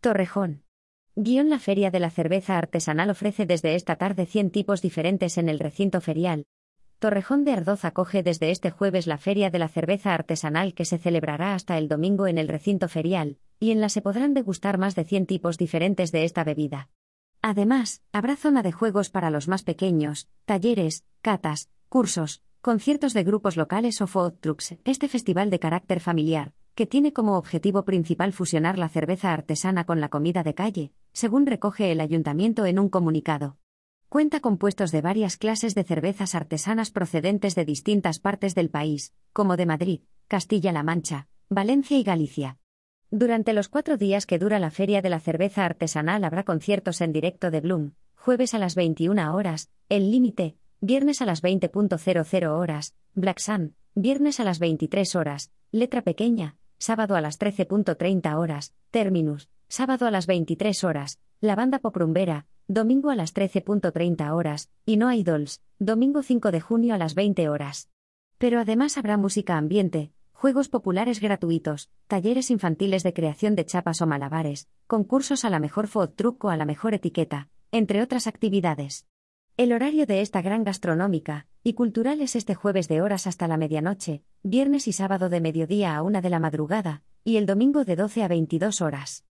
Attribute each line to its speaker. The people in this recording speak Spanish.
Speaker 1: Torrejón. Guión La Feria de la Cerveza Artesanal ofrece desde esta tarde 100 tipos diferentes en el recinto ferial. Torrejón de Ardoz acoge desde este jueves la Feria de la Cerveza Artesanal que se celebrará hasta el domingo en el recinto ferial, y en la se podrán degustar más de 100 tipos diferentes de esta bebida. Además, habrá zona de juegos para los más pequeños, talleres, catas, cursos, conciertos de grupos locales o food trucks. Este festival de carácter familiar, que tiene como objetivo principal fusionar la cerveza artesana con la comida de calle, según recoge el ayuntamiento en un comunicado. Cuenta con puestos de varias clases de cervezas artesanas procedentes de distintas partes del país, como de Madrid, Castilla-La Mancha, Valencia y Galicia. Durante los cuatro días que dura la Feria de la Cerveza Artesanal habrá conciertos en directo de Bloom, jueves a las 21 horas, El Límite, viernes a las 20.00 horas, Black Sun, viernes a las 23 horas, Letra Pequeña, sábado a las 13.30 horas, Terminus, sábado a las 23 horas, la banda Poprumbera, domingo a las 13.30 horas, y No Idols, domingo 5 de junio a las 20 horas. Pero además habrá música ambiente, juegos populares gratuitos, talleres infantiles de creación de chapas o malabares, concursos a la mejor food truck o a la mejor etiqueta, entre otras actividades. El horario de esta gran gastronómica y cultural es este jueves de horas hasta la medianoche, viernes y sábado de mediodía a una de la madrugada, y el domingo de 12 a 22 horas.